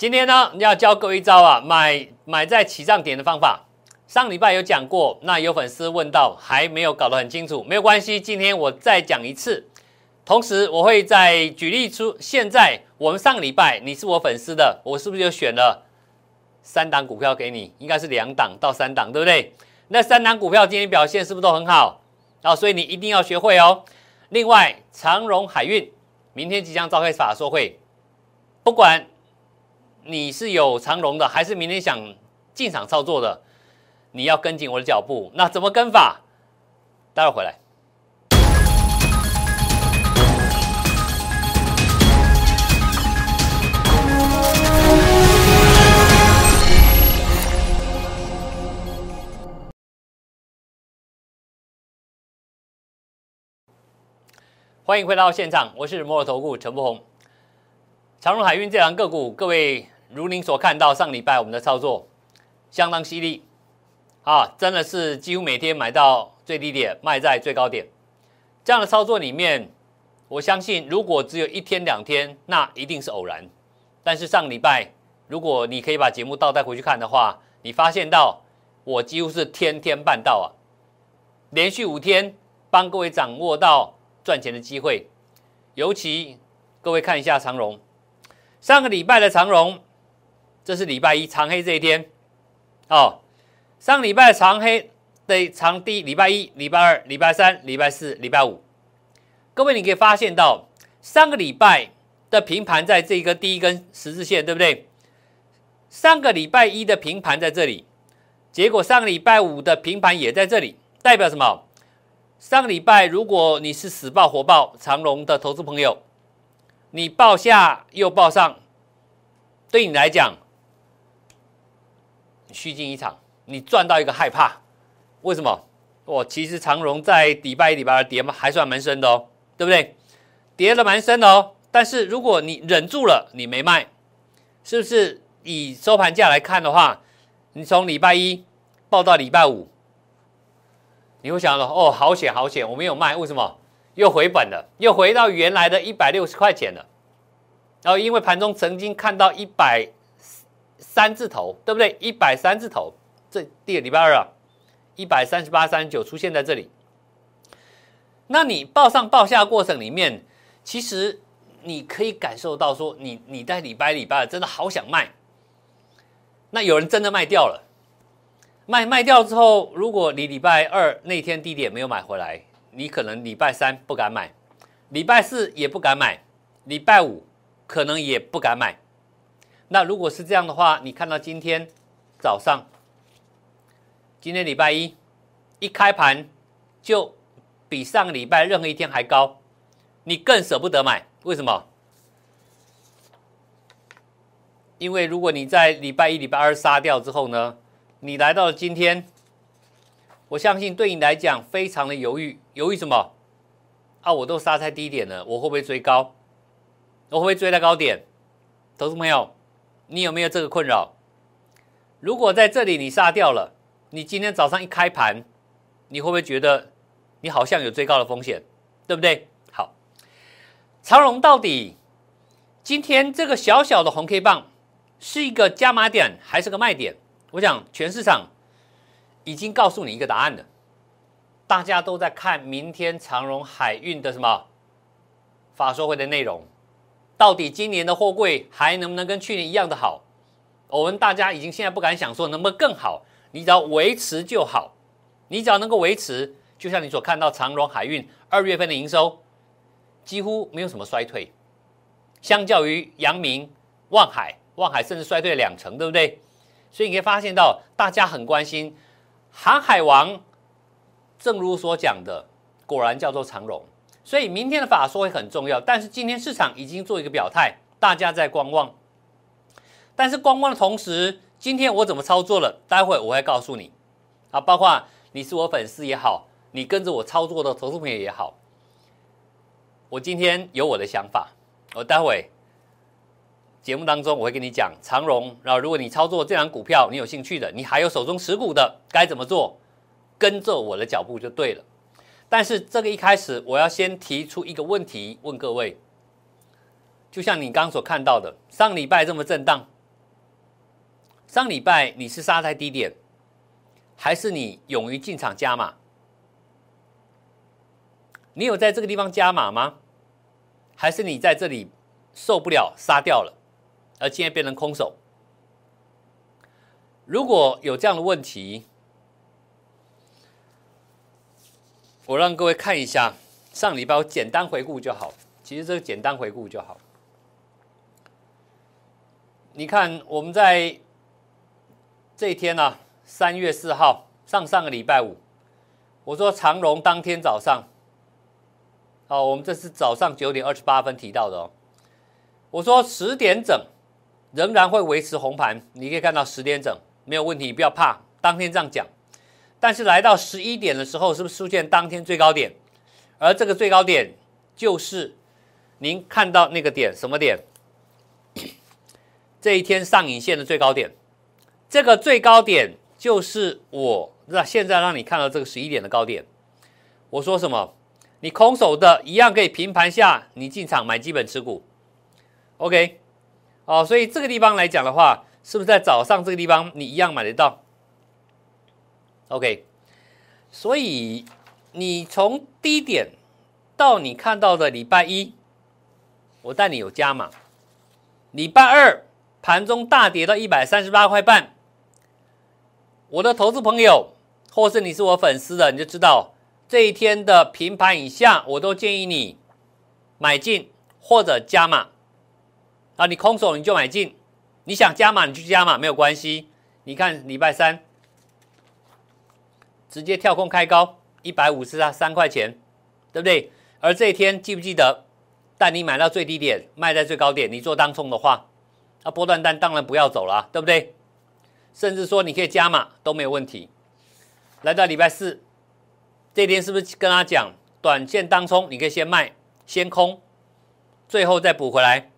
今天呢，要教各位一招啊，买买在起涨点的方法。上礼拜有讲过，那有粉丝问到还没有搞得很清楚，没有关系，今天我再讲一次。同时，我会再举例出，现在我们上礼拜你是我粉丝的，我是不是就选了三档股票给你？应该是两档到三档，对不对？那三档股票今天表现是不是都很好？啊，所以你一定要学会哦。另外，长荣海运明天即将召开法说会，不管你是有长荣的，还是明天想进场操作的。你要跟紧我的脚步，那怎么跟法？待会回来。欢迎回到现场，我是摩尔投顾陈柏宏。长荣海运这两个股，各位如您所看到，上礼拜我们的操作相当犀利。啊，真的是几乎每天买到最低点，卖在最高点，这样的操作里面，我相信如果只有一天两天，那一定是偶然。但是上礼拜，如果你可以把节目倒带回去看的话，你发现到我几乎是天天办到啊，连续五天帮各位掌握到赚钱的机会。尤其各位看一下长荣，上个礼拜的长荣，这是礼拜一长黑这一天，哦。上礼拜长黑的长低，礼拜一、礼拜二、礼拜三、礼拜四、礼拜五，各位你可以发现到上个礼拜的平盘在这个第一根十字线，对不对？上个礼拜一的平盘在这里，结果上个礼拜五的平盘也在这里，代表什么？上个礼拜如果你是死抱活抱长龙的投资朋友，你报下又报上，对你来讲虚惊一场。你赚到一个害怕，为什么？我其实长荣在礼拜一、礼拜二跌嘛，还算蛮深的哦，对不对？跌了蛮深的哦。但是如果你忍住了，你没卖，是不是？以收盘价来看的话，你从礼拜一报到礼拜五，你会想到哦，好险好险，我没有卖，为什么？又回本了，又回到原来的一百六十块钱了。然后因为盘中曾经看到一百三字头，对不对？一百三字头。这第礼拜二啊，一百三十八、三十九出现在这里。那你报上报下过程里面，其实你可以感受到说，你你在礼拜礼拜真的好想卖。那有人真的卖掉了，卖卖掉之后，如果你礼拜二那天低点没有买回来，你可能礼拜三不敢买，礼拜四也不敢买，礼拜五可能也不敢买。那如果是这样的话，你看到今天早上。今天礼拜一，一开盘就比上个礼拜任何一天还高，你更舍不得买，为什么？因为如果你在礼拜一、礼拜二杀掉之后呢，你来到了今天，我相信对你来讲非常的犹豫，犹豫什么？啊，我都杀在低点了，我会不会追高？我会不会追在高点？投资朋友，你有没有这个困扰？如果在这里你杀掉了？你今天早上一开盘，你会不会觉得你好像有最高的风险，对不对？好，长荣到底今天这个小小的红 K 棒是一个加码点还是个卖点？我想全市场已经告诉你一个答案了，大家都在看明天长荣海运的什么法说会的内容，到底今年的货柜还能不能跟去年一样的好？我们大家已经现在不敢想说能不能更好。你只要维持就好，你只要能够维持，就像你所看到长荣海运二月份的营收几乎没有什么衰退，相较于阳明、望海、望海甚至衰退两成，对不对？所以你可以发现到大家很关心航海王，正如所讲的，果然叫做长荣。所以明天的法说会很重要，但是今天市场已经做一个表态，大家在观望，但是观望的同时。今天我怎么操作了？待会我会告诉你，啊，包括你是我粉丝也好，你跟着我操作的投资朋友也好，我今天有我的想法，我待会节目当中我会跟你讲长荣，然后如果你操作这张股票，你有兴趣的，你还有手中持股的，该怎么做？跟着我的脚步就对了。但是这个一开始，我要先提出一个问题问各位，就像你刚所看到的，上礼拜这么震荡。上礼拜你是杀在低点，还是你勇于进场加码？你有在这个地方加码吗？还是你在这里受不了杀掉了，而今天变成空手？如果有这样的问题，我让各位看一下上礼拜我简单回顾就好。其实这个简单回顾就好。你看我们在这一天呢，三月四号上上个礼拜五，我说长荣当天早上，哦，我们这是早上九点二十八分提到的哦。我说十点整仍然会维持红盘，你可以看到十点整。没有问题，不要怕。当天这样讲，但是来到十一点的时候，是不是出现当天最高点？而这个最高点就是您看到那个点，什么点？这一天上影线的最高点。这个最高点就是我那现在让你看到这个十一点的高点。我说什么？你空手的一样可以平盘下，你进场买基本持股。OK，哦，所以这个地方来讲的话。是不是在早上这个地方你一样买得到？OK，所以你从低点到你看到的礼拜一，我带你有加码。礼拜二盘中大跌到一百三十八块半，我的投资朋友或是你是我粉丝的，你就知道这一天的平盘以下，我都建议你买进或者加码。啊，你空手你就买进。你想加码，你去加码没有关系。你看礼拜三直接跳空开高一百五十三块钱，对不对？而这一天记不记得但你买到最低点，卖在最高点？你做当冲的话，那波段单当然不要走了，对不对？甚至说你可以加码都没有问题。来到礼拜四这天，是不是跟他讲短线当冲？你可以先卖先空，最后再补回来。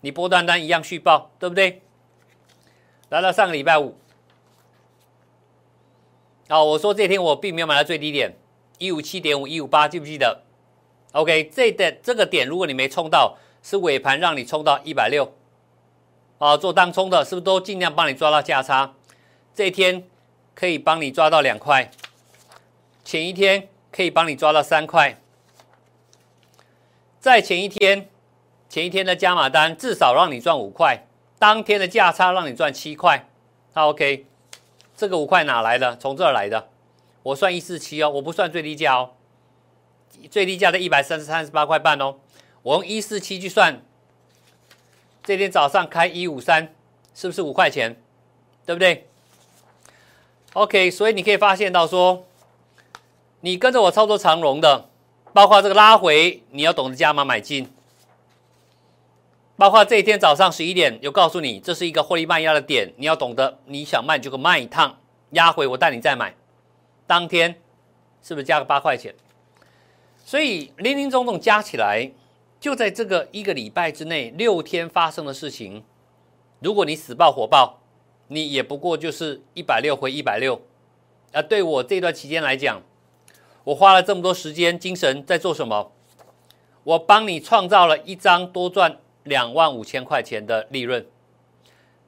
你波段单一样续报，对不对？来到上个礼拜五，好，我说这天我并没有买到最低点一五七点五一五八，记不记得？OK，这的这个点，如果你没冲到，是尾盘让你冲到一百六，啊，做当冲的，是不是都尽量帮你抓到价差？这一天可以帮你抓到两块，前一天可以帮你抓到三块，在前一天。前一天的加码单至少让你赚五块，当天的价差让你赚七块，那 OK，这个五块哪来的？从这儿来的，我算一四七哦，我不算最低价哦，最低价的一百三十三十八块半哦，我用一四七去算，这天早上开一五三，是不是五块钱？对不对？OK，所以你可以发现到说，你跟着我操作长荣的，包括这个拉回，你要懂得加码买进。包括这一天早上十一点，有告诉你这是一个获利卖压的点，你要懂得，你想卖就卖一趟，压回我带你再买，当天是不是加个八块钱？所以零零总总加起来，就在这个一个礼拜之内，六天发生的事情，如果你死爆火爆，你也不过就是一百六回一百六，啊，对我这段期间来讲，我花了这么多时间精神在做什么？我帮你创造了一张多赚。两万五千块钱的利润，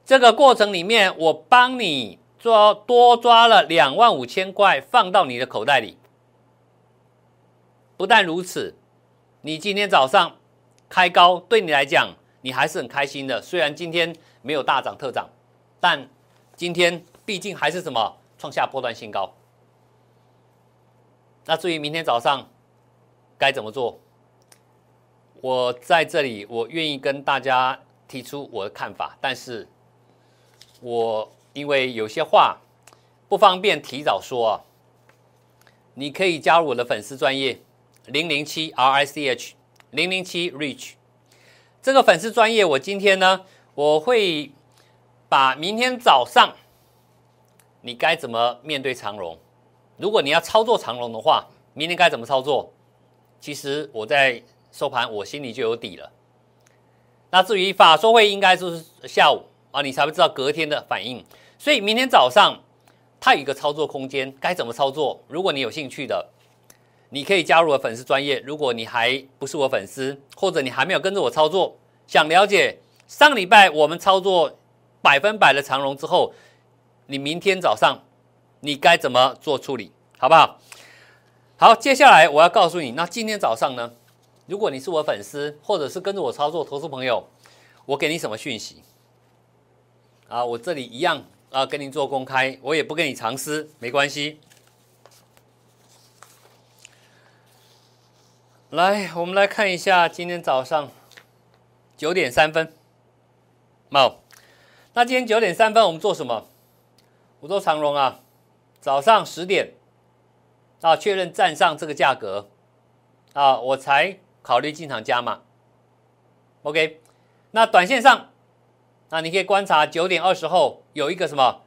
这个过程里面，我帮你抓多抓了两万五千块放到你的口袋里。不但如此，你今天早上开高，对你来讲，你还是很开心的。虽然今天没有大涨特涨，但今天毕竟还是什么创下波段新高。那至于明天早上该怎么做？我在这里，我愿意跟大家提出我的看法，但是，我因为有些话不方便提早说啊。你可以加入我的粉丝专业零零七 R I C H 零零七 Reach 这个粉丝专业，我今天呢，我会把明天早上你该怎么面对长荣，如果你要操作长荣的话，明天该怎么操作？其实我在。收盘，我心里就有底了。那至于法说会，应该就是下午啊，你才会知道隔天的反应。所以明天早上，它有一个操作空间，该怎么操作？如果你有兴趣的，你可以加入我粉丝专业。如果你还不是我粉丝，或者你还没有跟着我操作，想了解上礼拜我们操作百分百的长龙之后，你明天早上你该怎么做处理，好不好？好，接下来我要告诉你，那今天早上呢，如果你是我粉丝，或者是跟着我操作投资朋友，我给你什么讯息？啊，我这里一样啊，跟您做公开，我也不跟你藏私，没关系。来，我们来看一下今天早上九点三分，好，那今天九点三分我们做什么？我做长荣啊，早上十点啊，确认站上这个价格啊，我才考虑进场加码。OK，那短线上，那你可以观察九点二十后有一个什么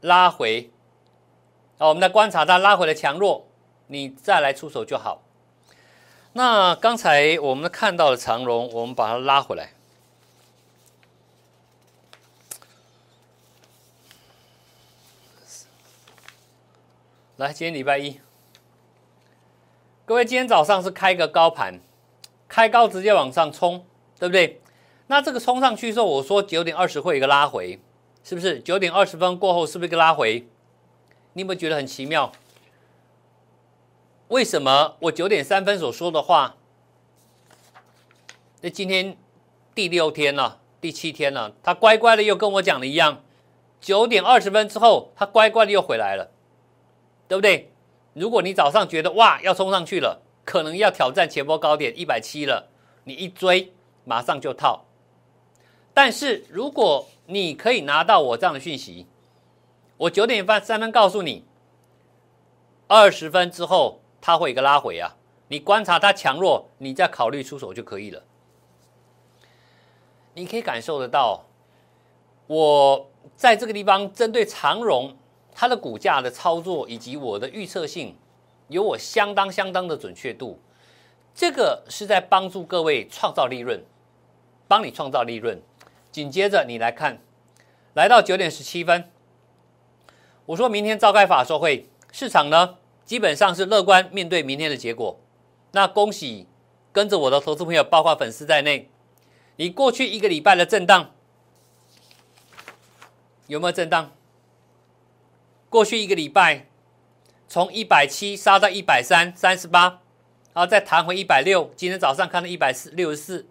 拉回，啊，我们来观察它拉回的强弱，你再来出手就好。那刚才我们看到的长龙，我们把它拉回来。来，今天礼拜一，各位今天早上是开个高盘，开高直接往上冲，对不对？那这个冲上去之后，我说九点二十会有一个拉回，是不是？九点二十分过后是不是一个拉回？你有没有觉得很奇妙？为什么我九点三分所说的话，那今天第六天了，第七天了，他乖乖的又跟我讲的一样，九点二十分之后，他乖乖的又回来了，对不对？如果你早上觉得哇要冲上去了，可能要挑战前波高点一百七了，你一追马上就套。但是如果你可以拿到我这样的讯息，我九点半三分告诉你，二十分之后。它会一个拉回啊，你观察它强弱，你再考虑出手就可以了。你可以感受得到，我在这个地方针对长荣它的股价的操作以及我的预测性，有我相当相当的准确度。这个是在帮助各位创造利润，帮你创造利润。紧接着你来看，来到九点十七分，我说明天召开法说会，市场呢？基本上是乐观面对明天的结果。那恭喜跟着我的投资朋友，包括粉丝在内，你过去一个礼拜的震荡有没有震荡？过去一个礼拜从一百七杀到一百三三十八，然后再弹回一百六，今天早上看到一百四六十四。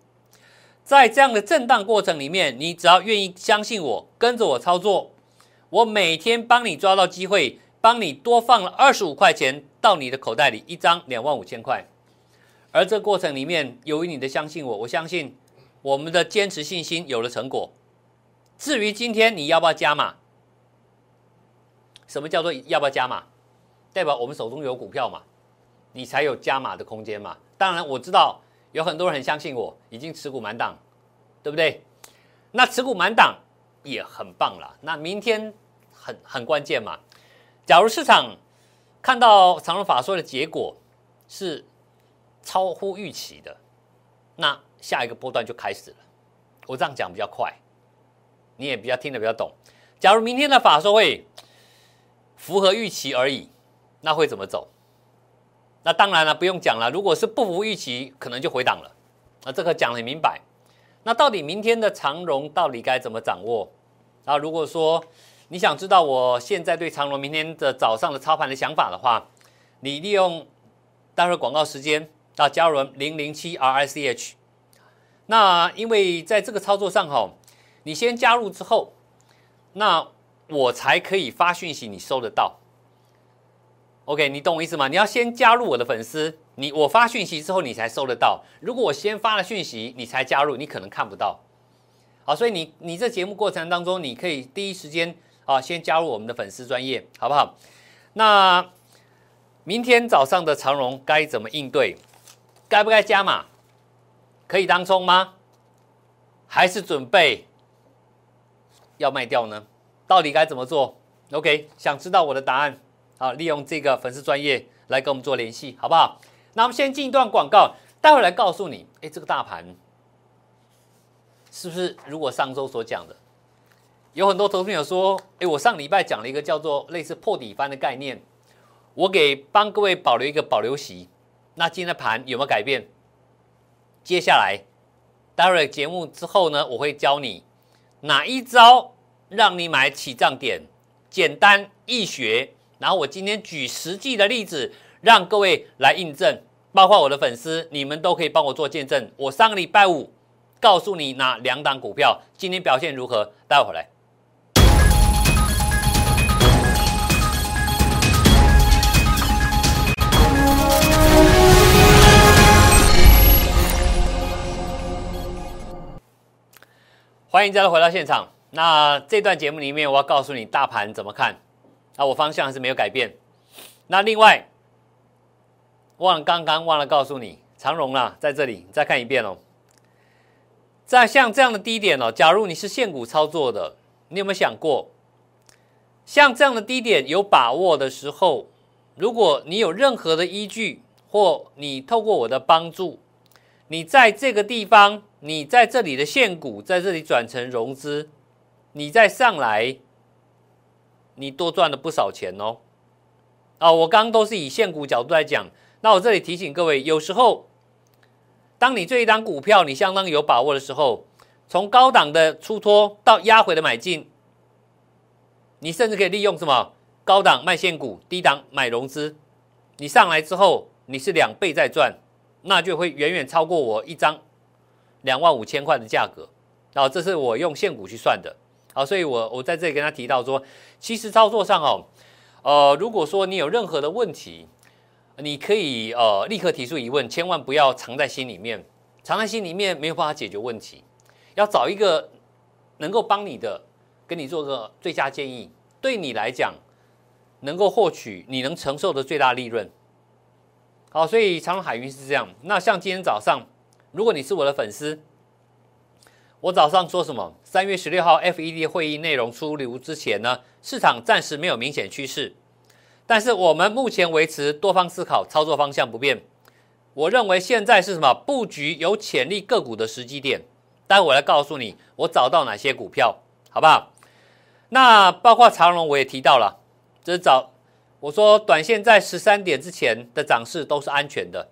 在这样的震荡过程里面，你只要愿意相信我，跟着我操作，我每天帮你抓到机会。帮你多放了二十五块钱到你的口袋里，一张两万五千块。而这过程里面，由于你的相信我，我相信我们的坚持信心有了成果。至于今天你要不要加码？什么叫做要不要加码？代表我们手中有股票嘛，你才有加码的空间嘛。当然我知道有很多人很相信我，已经持股满档，对不对？那持股满档也很棒了。那明天很很关键嘛。假如市场看到长荣法说的结果是超乎预期的，那下一个波段就开始了。我这样讲比较快，你也比较听得比较懂。假如明天的法说会符合预期而已，那会怎么走？那当然了，不用讲了。如果是不符预期，可能就回档了。那这个讲很明白。那到底明天的长荣到底该怎么掌握？啊，如果说。你想知道我现在对长荣明天的早上的操盘的想法的话，你利用待会广告时间到加入零零七 R I C H。那因为在这个操作上哈，你先加入之后，那我才可以发讯息，你收得到。OK，你懂我意思吗？你要先加入我的粉丝，你我发讯息之后你才收得到。如果我先发了讯息，你才加入，你可能看不到。好，所以你你这节目过程当中，你可以第一时间。啊，先加入我们的粉丝专业，好不好？那明天早上的长荣该怎么应对？该不该加码？可以当冲吗？还是准备要卖掉呢？到底该怎么做？OK，想知道我的答案？好，利用这个粉丝专业来跟我们做联系，好不好？那我们先进一段广告，待会来告诉你，哎，这个大盘是不是如果上周所讲的？有很多投资朋友说：“哎，我上礼拜讲了一个叫做类似破底翻的概念，我给帮各位保留一个保留席。那今天的盘有没有改变？接下来待会节目之后呢，我会教你哪一招让你买起涨点，简单易学。然后我今天举实际的例子，让各位来印证，包括我的粉丝，你们都可以帮我做见证。我上个礼拜五告诉你哪两档股票今天表现如何，待会儿来。欢迎再次回到现场。那这段节目里面，我要告诉你大盘怎么看。那我方向还是没有改变。那另外，忘了刚刚忘了告诉你，长荣啊，在这里再看一遍哦。在像这样的低点哦，假如你是现股操作的，你有没有想过，像这样的低点有把握的时候，如果你有任何的依据，或你透过我的帮助，你在这个地方。你在这里的现股在这里转成融资，你再上来，你多赚了不少钱哦。啊，我刚刚都是以现股角度来讲，那我这里提醒各位，有时候当你这一张股票你相当有把握的时候，从高档的出脱到压回的买进，你甚至可以利用什么高档卖现股，低档买融资，你上来之后你是两倍在赚，那就会远远超过我一张。两万五千块的价格，然后这是我用现股去算的，好，所以我我在这里跟他提到说，其实操作上哦，呃，如果说你有任何的问题，你可以呃立刻提出疑问，千万不要藏在心里面，藏在心里面没有办法解决问题，要找一个能够帮你的，跟你做个最佳建议，对你来讲能够获取你能承受的最大利润，好，所以长隆海运是这样，那像今天早上。如果你是我的粉丝，我早上说什么？三月十六号 FED 会议内容出炉之前呢，市场暂时没有明显趋势，但是我们目前维持多方思考，操作方向不变。我认为现在是什么布局有潜力个股的时机点？待会我来告诉你，我找到哪些股票，好不好？那包括长隆我也提到了，这是早我说短线在十三点之前的涨势都是安全的。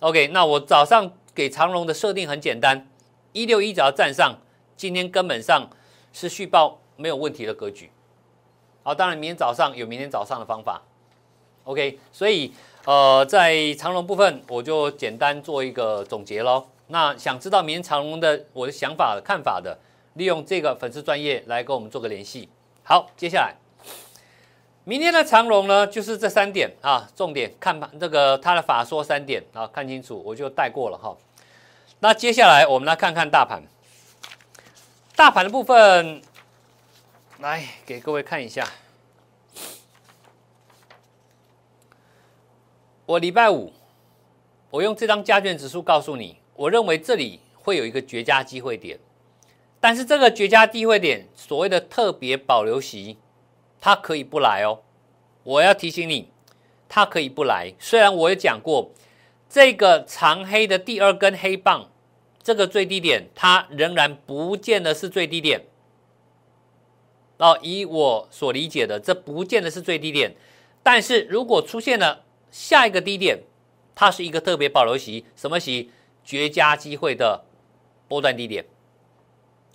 OK，那我早上给长龙的设定很简单，一六一只要站上，今天根本上是续报没有问题的格局。好，当然明天早上有明天早上的方法。OK，所以呃，在长龙部分我就简单做一个总结喽。那想知道明天长龙的我的想法看法的，利用这个粉丝专业来跟我们做个联系。好，接下来。明天的长龙呢，就是这三点啊，重点看盘这个它的法说三点啊，看清楚我就带过了哈。那接下来我们来看看大盘，大盘的部分，来给各位看一下。我礼拜五，我用这张加权指数告诉你，我认为这里会有一个绝佳机会点，但是这个绝佳机会点，所谓的特别保留席。它可以不来哦，我要提醒你，它可以不来。虽然我也讲过，这个长黑的第二根黑棒，这个最低点，它仍然不见得是最低点。哦，以我所理解的，这不见得是最低点。但是如果出现了下一个低点，它是一个特别保留席，什么席？绝佳机会的波段低点。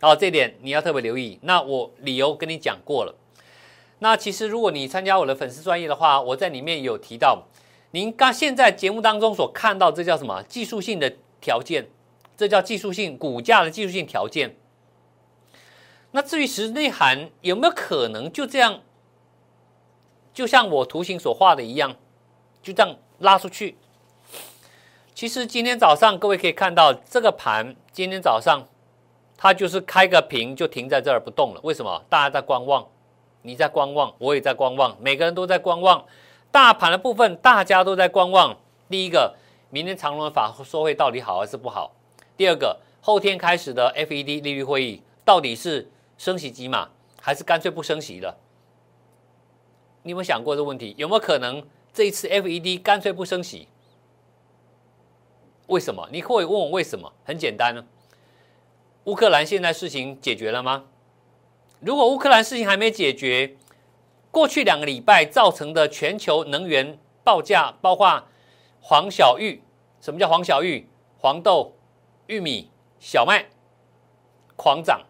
哦，这点你要特别留意。那我理由跟你讲过了。那其实，如果你参加我的粉丝专业的话，我在里面有提到，您刚现在节目当中所看到，这叫什么技术性的条件？这叫技术性股价的技术性条件。那至于实内涵有没有可能就这样，就像我图形所画的一样，就这样拉出去？其实今天早上各位可以看到，这个盘今天早上它就是开个平就停在这儿不动了。为什么？大家在观望。你在观望，我也在观望，每个人都在观望。大盘的部分，大家都在观望。第一个，明天长隆的法说会到底好还是不好？第二个，后天开始的 FED 利率会议到底是升息机嘛，还是干脆不升息了？你有没有想过这个问题？有没有可能这一次 FED 干脆不升息？为什么？你可以问我为什么？很简单呢，乌克兰现在事情解决了吗？如果乌克兰事情还没解决，过去两个礼拜造成的全球能源报价，包括黄小玉，什么叫黄小玉？黄豆、玉米、小麦狂涨，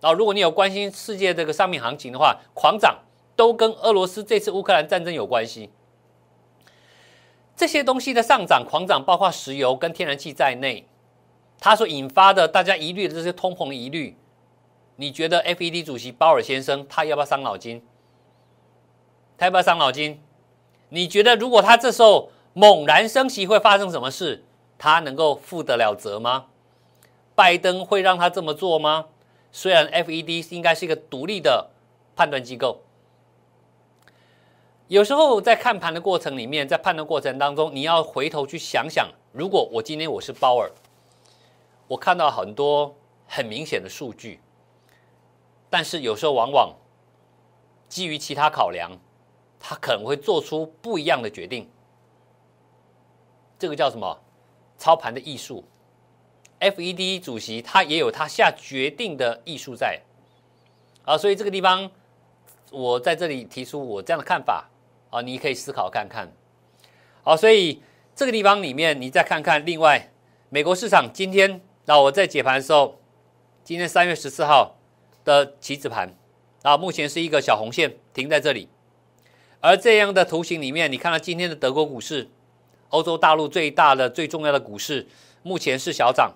啊，如果你有关心世界这个商品行情的话，狂涨都跟俄罗斯这次乌克兰战争有关系。这些东西的上涨狂涨，包括石油跟天然气在内，它所引发的大家疑虑的这些通膨疑虑，你觉得 FED 主席鲍尔先生他要不要伤脑筋？他要不要伤脑筋？你觉得如果他这时候猛然升息会发生什么事？他能够负得了责吗？拜登会让他这么做吗？虽然 FED 应该是一个独立的判断机构。有时候在看盘的过程里面，在判断过程当中，你要回头去想想，如果我今天我是鲍尔，我看到很多很明显的数据，但是有时候往往基于其他考量，他可能会做出不一样的决定。这个叫什么？操盘的艺术。FED 主席他也有他下决定的艺术在啊，所以这个地方我在这里提出我这样的看法。啊，你可以思考看看。好，所以这个地方里面，你再看看另外美国市场今天，那我在解盘的时候，今天三月十四号的棋子盘啊，目前是一个小红线停在这里。而这样的图形里面，你看到今天的德国股市，欧洲大陆最大的、最重要的股市，目前是小涨。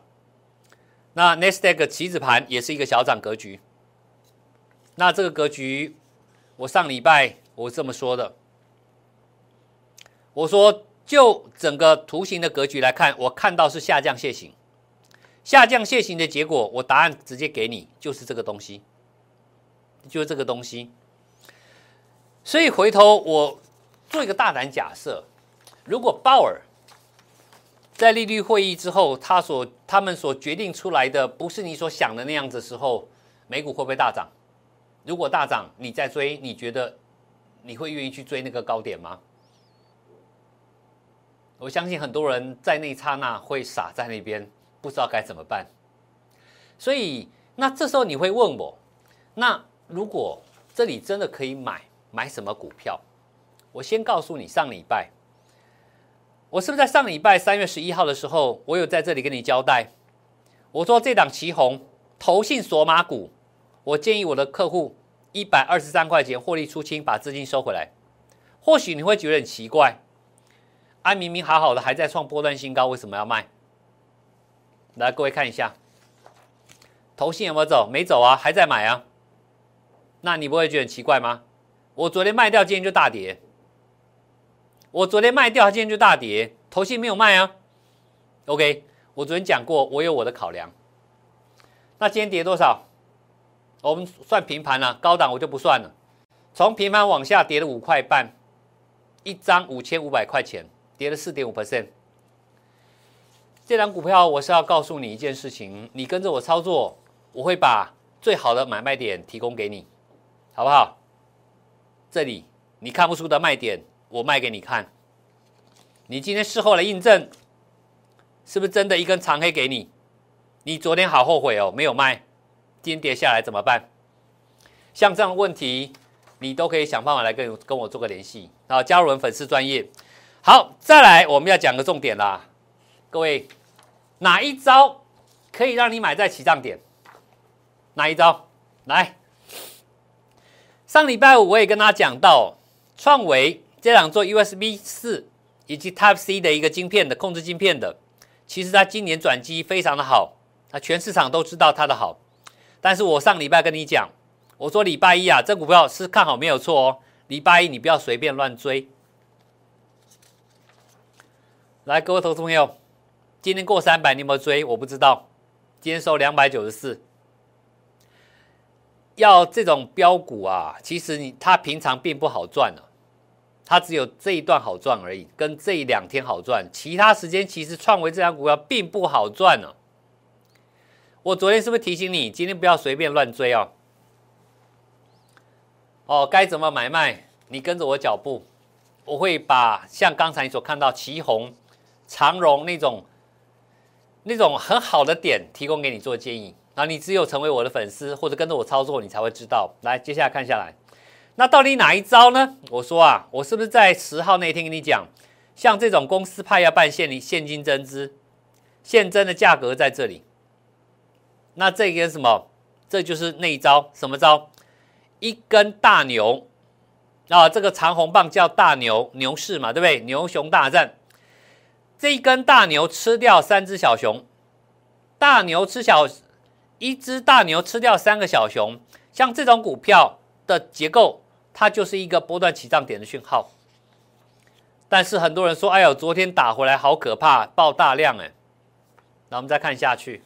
那 n e s t a q 棋子盘也是一个小涨格局。那这个格局，我上礼拜我这么说的。我说，就整个图形的格局来看，我看到是下降楔形，下降楔形的结果，我答案直接给你，就是这个东西，就是这个东西。所以回头我做一个大胆假设，如果鲍尔在利率会议之后，他所他们所决定出来的不是你所想的那样子时候，美股会不会大涨？如果大涨，你再追，你觉得你会愿意去追那个高点吗？我相信很多人在那一刹那会傻在那边，不知道该怎么办。所以，那这时候你会问我，那如果这里真的可以买，买什么股票？我先告诉你，上礼拜我是不是在上礼拜三月十一号的时候，我有在这里跟你交代，我说这档旗红投信索马股，我建议我的客户一百二十三块钱获利出清，把资金收回来。或许你会觉得很奇怪。安明明好好的，还在创波段新高，为什么要卖？来，各位看一下，投信有没有走？没走啊，还在买啊。那你不会觉得很奇怪吗？我昨天卖掉，今天就大跌。我昨天卖掉，今天就大跌。头信没有卖啊。OK，我昨天讲过，我有我的考量。那今天跌多少？我们算平盘了，高档我就不算了。从平盘往下跌了五块半，一张五千五百块钱。跌了四点五 percent，这张股票我是要告诉你一件事情，你跟着我操作，我会把最好的买卖点提供给你，好不好？这里你看不出的卖点，我卖给你看。你今天事后来印证，是不是真的一根长黑给你？你昨天好后悔哦，没有卖，今天跌下来怎么办？像这样的问题，你都可以想办法来跟跟我做个联系啊，加入我们粉丝专业。好，再来，我们要讲个重点啦，各位，哪一招可以让你买在起涨点？哪一招？来，上礼拜五我也跟大家讲到，创维这两座 USB 四以及 Type C 的一个晶片的控制晶片的，其实它今年转机非常的好，啊，全市场都知道它的好。但是我上礼拜跟你讲，我说礼拜一啊，这股票是看好没有错哦，礼拜一你不要随便乱追。来，各位投资朋友，今天过三百，你有没有追？我不知道。今天收两百九十四。要这种标股啊，其实你它平常并不好赚啊，它只有这一段好赚而已，跟这一两天好赚，其他时间其实创维这张股票并不好赚呢。我昨天是不是提醒你，今天不要随便乱追哦？哦，该怎么买卖？你跟着我脚步，我会把像刚才你所看到旗红。长荣那种那种很好的点提供给你做建议，然后你只有成为我的粉丝或者跟着我操作，你才会知道。来，接下来看下来，那到底哪一招呢？我说啊，我是不是在十号那天跟你讲，像这种公司派要办现现金增资，现增的价格在这里，那这个什么？这就是那一招，什么招？一根大牛啊，这个长红棒叫大牛牛市嘛，对不对？牛熊大战，这一根大牛吃掉三只小熊，大牛吃小，一只大牛吃掉三个小熊，像这种股票的结构，它就是一个波段起涨点的讯号。但是很多人说，哎呦，昨天打回来好可怕，爆大量哎。那我们再看下去，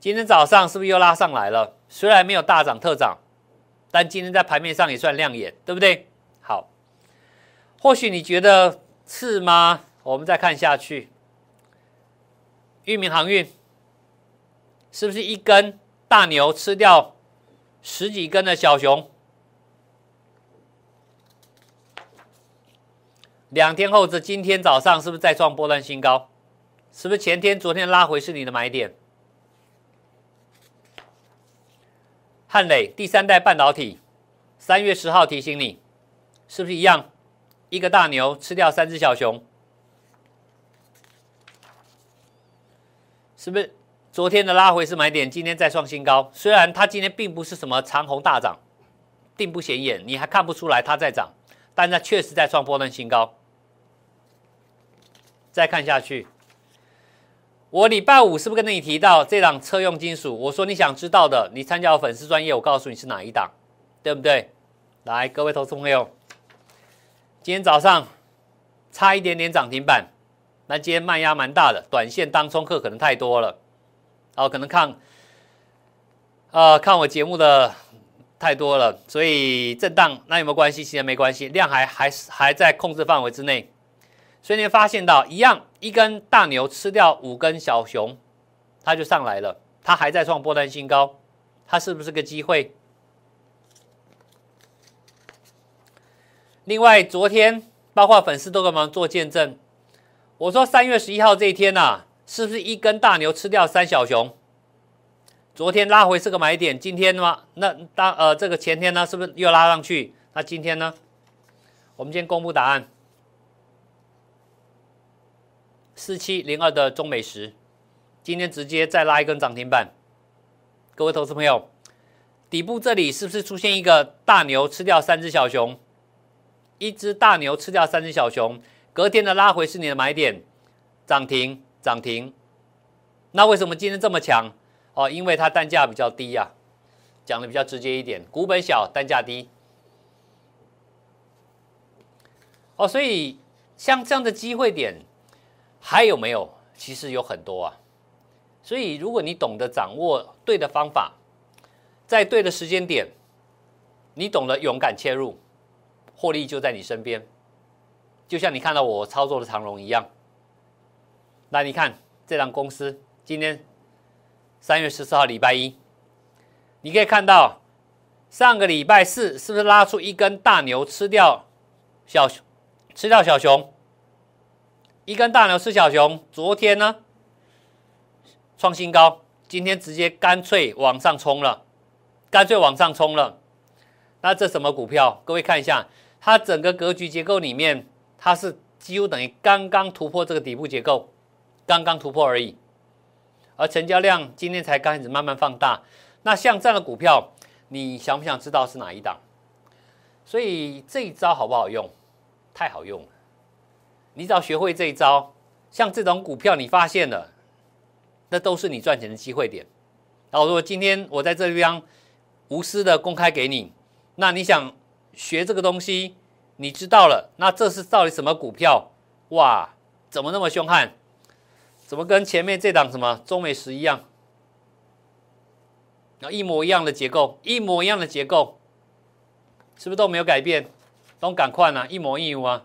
今天早上是不是又拉上来了？虽然没有大涨特涨。但今天在盘面上也算亮眼，对不对？好，或许你觉得是吗？我们再看下去，裕民航运是不是一根大牛吃掉十几根的小熊？两天后的今天早上是不是再创波段新高？是不是前天、昨天拉回是你的买点？汉磊第三代半导体，三月十号提醒你，是不是一样？一个大牛吃掉三只小熊，是不是？昨天的拉回是买点，今天再创新高。虽然它今天并不是什么长虹大涨，并不显眼，你还看不出来它在涨，但它确实在创波段新高。再看下去。我礼拜五是不是跟你提到这档车用金属？我说你想知道的，你参加我粉丝专业，我告诉你是哪一档，对不对？来，各位投资朋友，今天早上差一点点涨停板，那今天卖压蛮大的，短线当冲客可能太多了，哦，可能看，呃，看我节目的太多了，所以震荡，那有没有关系？其实没关系，量还还是还在控制范围之内。所以你会发现到一样，一根大牛吃掉五根小熊，它就上来了。它还在创波段新高，它是不是个机会？另外，昨天包括粉丝都给我们做见证，我说三月十一号这一天呐，是不是一根大牛吃掉三小熊？昨天拉回是个买点，今天呢？那当呃这个前天呢，是不是又拉上去？那今天呢？我们先公布答案。四七零二的中美食，今天直接再拉一根涨停板。各位投资朋友，底部这里是不是出现一个大牛吃掉三只小熊？一只大牛吃掉三只小熊，隔天的拉回是你的买点，涨停涨停。那为什么今天这么强？哦，因为它单价比较低呀，讲的比较直接一点，股本小，单价低。哦，所以像这样的机会点。还有没有？其实有很多啊，所以如果你懂得掌握对的方法，在对的时间点，你懂得勇敢切入，获利就在你身边。就像你看到我操作的长龙一样。那你看这档公司今天三月十四号礼拜一，你可以看到上个礼拜四是不是拉出一根大牛吃掉小，吃掉小熊？一根大牛吃小熊，昨天呢创新高，今天直接干脆往上冲了，干脆往上冲了。那这什么股票？各位看一下，它整个格局结构里面，它是几乎等于刚刚突破这个底部结构，刚刚突破而已。而成交量今天才开始慢慢放大。那像这样的股票，你想不想知道是哪一档？所以这一招好不好用？太好用了。你只要学会这一招，像这种股票，你发现了，那都是你赚钱的机会点。然后，如果今天我在这地方无私的公开给你，那你想学这个东西，你知道了，那这是到底什么股票？哇，怎么那么凶悍？怎么跟前面这档什么中美石一样？啊，一模一样的结构，一模一样的结构，是不是都没有改变？都赶快呢，一模一样啊，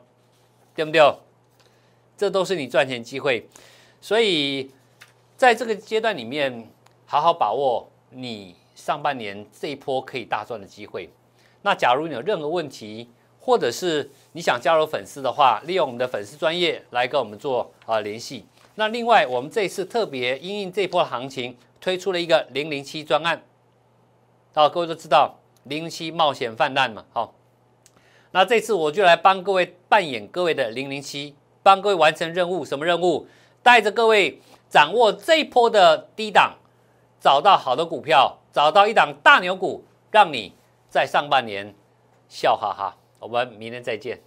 对不对？这都是你赚钱机会，所以在这个阶段里面，好好把握你上半年这一波可以大赚的机会。那假如你有任何问题，或者是你想加入粉丝的话，利用我们的粉丝专业来跟我们做啊联系。那另外，我们这次特别因应这波行情，推出了一个零零七专案。好，各位都知道零零七冒险泛滥嘛，好，那这次我就来帮各位扮演各位的零零七。帮各位完成任务，什么任务？带着各位掌握这一波的低档，找到好的股票，找到一档大牛股，让你在上半年笑哈哈。我们明天再见。